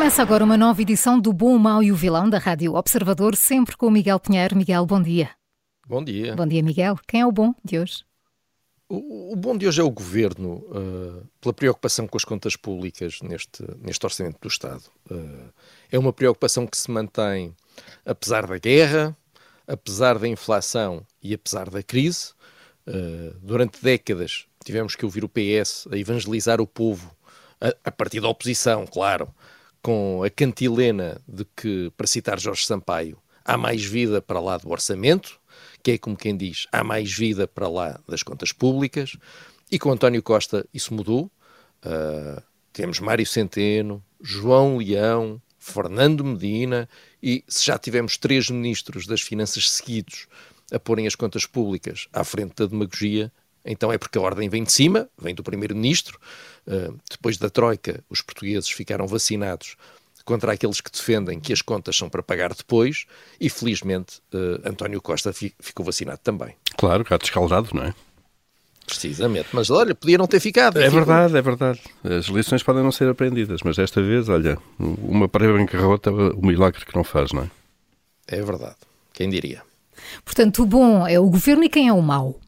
Começa agora uma nova edição do Bom, o Mau e o Vilão da Rádio Observador, sempre com o Miguel Pinheiro. Miguel, bom dia. Bom dia. Bom dia, Miguel. Quem é o bom de hoje? O, o bom de hoje é o Governo, uh, pela preocupação com as contas públicas neste, neste Orçamento do Estado. Uh, é uma preocupação que se mantém apesar da guerra, apesar da inflação e apesar da crise. Uh, durante décadas tivemos que ouvir o PS a evangelizar o povo, a, a partir da oposição, claro, com a cantilena de que, para citar Jorge Sampaio, há mais vida para lá do orçamento, que é como quem diz, há mais vida para lá das contas públicas, e com António Costa isso mudou. Uh, temos Mário Centeno, João Leão, Fernando Medina, e se já tivemos três ministros das Finanças seguidos a porem as contas públicas à frente da demagogia, então é porque a ordem vem de cima, vem do Primeiro-Ministro. Uh, depois da Troika, os portugueses ficaram vacinados contra aqueles que defendem que as contas são para pagar depois e, felizmente, uh, António Costa fi ficou vacinado também. Claro, gato escaldado, não é? Precisamente, mas olha, podia não ter ficado. É verdade, é verdade. As lições podem não ser aprendidas, mas desta vez, olha, uma para bancarrota, o milagre que não faz, não é? É verdade, quem diria. Portanto, o bom é o governo e quem é o mau?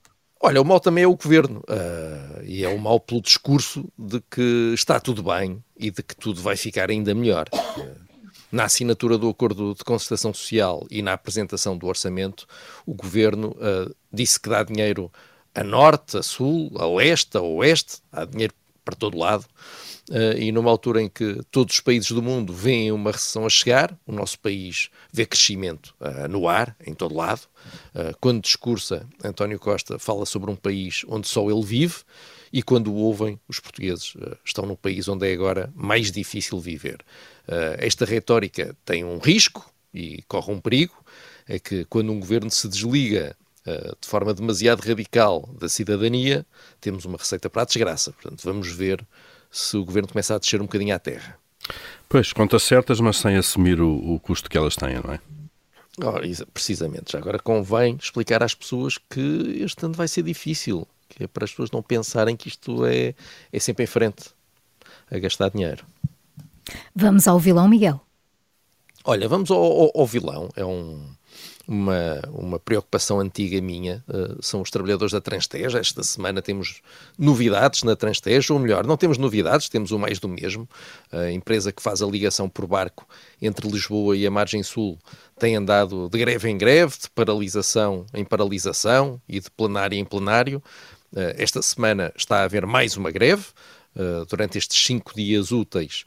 Olha, o mal também é o governo. Uh, e é o mal pelo discurso de que está tudo bem e de que tudo vai ficar ainda melhor. Uh, na assinatura do acordo de concertação social e na apresentação do orçamento, o governo uh, disse que dá dinheiro a norte, a sul, a leste, a oeste, há dinheiro para todo lado. Uh, e numa altura em que todos os países do mundo veem uma recessão a chegar, o nosso país vê crescimento uh, no ar, em todo lado. Uh, quando discursa, António Costa fala sobre um país onde só ele vive, e quando o ouvem, os portugueses estão num país onde é agora mais difícil viver. esta retórica tem um risco e corre um perigo, é que quando um governo se desliga de forma demasiado radical da cidadania, temos uma receita para a desgraça. Portanto, vamos ver se o governo começar a descer um bocadinho à terra. Pois, contas certas, mas sem assumir o, o custo que elas têm, não é? Oh, precisamente. Já agora convém explicar às pessoas que este ano vai ser difícil, que é para as pessoas não pensarem que isto é, é sempre em frente a gastar dinheiro. Vamos ao vilão, Miguel. Olha, vamos ao, ao, ao vilão. É um, uma, uma preocupação antiga minha, uh, são os trabalhadores da Transteja. Esta semana temos novidades na Transteja, ou melhor, não temos novidades, temos o mais do mesmo. A empresa que faz a ligação por barco entre Lisboa e a margem sul tem andado de greve em greve, de paralisação em paralisação e de plenário em plenário. Uh, esta semana está a haver mais uma greve. Uh, durante estes cinco dias úteis,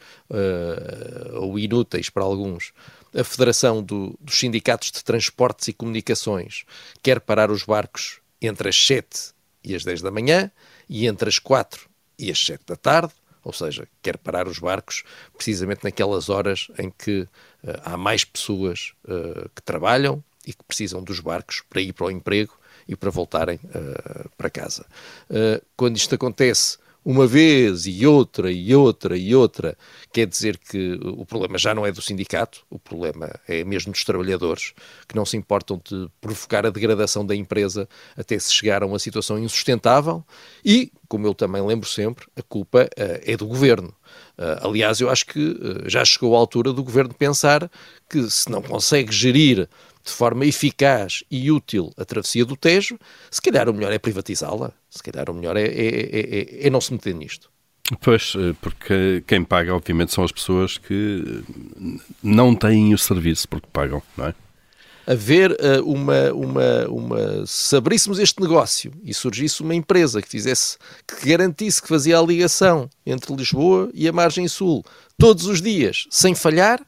ou inúteis para alguns, a Federação do, dos Sindicatos de Transportes e Comunicações quer parar os barcos entre as 7 e as 10 da manhã e entre as 4 e as 7 da tarde, ou seja, quer parar os barcos precisamente naquelas horas em que uh, há mais pessoas uh, que trabalham e que precisam dos barcos para ir para o emprego e para voltarem uh, para casa. quando isto acontece uma vez e outra e outra e outra, quer dizer que o problema já não é do sindicato, o problema é mesmo dos trabalhadores, que não se importam de provocar a degradação da empresa até se chegar a uma situação insustentável e, como eu também lembro sempre, a culpa uh, é do governo. Uh, aliás, eu acho que uh, já chegou a altura do governo pensar que se não consegue gerir de forma eficaz e útil a travessia do Tejo, se calhar o melhor é privatizá-la. Se calhar o melhor é, é, é, é, não se meter nisto. Pois, eh, porque quem paga, obviamente, são as pessoas que não têm o serviço porque pagam, não é? Haver uh, uma, uma, uma. Se abríssemos este negócio e surgisse uma empresa que fizesse, que garantisse que fazia a ligação entre Lisboa e a margem sul todos os dias, sem falhar,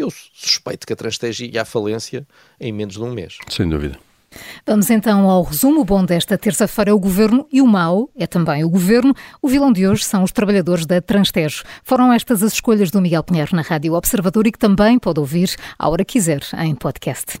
eu suspeito que a Transtege ia à falência em menos de um mês. Sem dúvida. Vamos então ao resumo. O bom desta terça-feira é o governo e o mau é também o governo. O vilão de hoje são os trabalhadores da Transtejo. Foram estas as escolhas do Miguel Pinheiro na Rádio Observador e que também pode ouvir a hora quiser em podcast.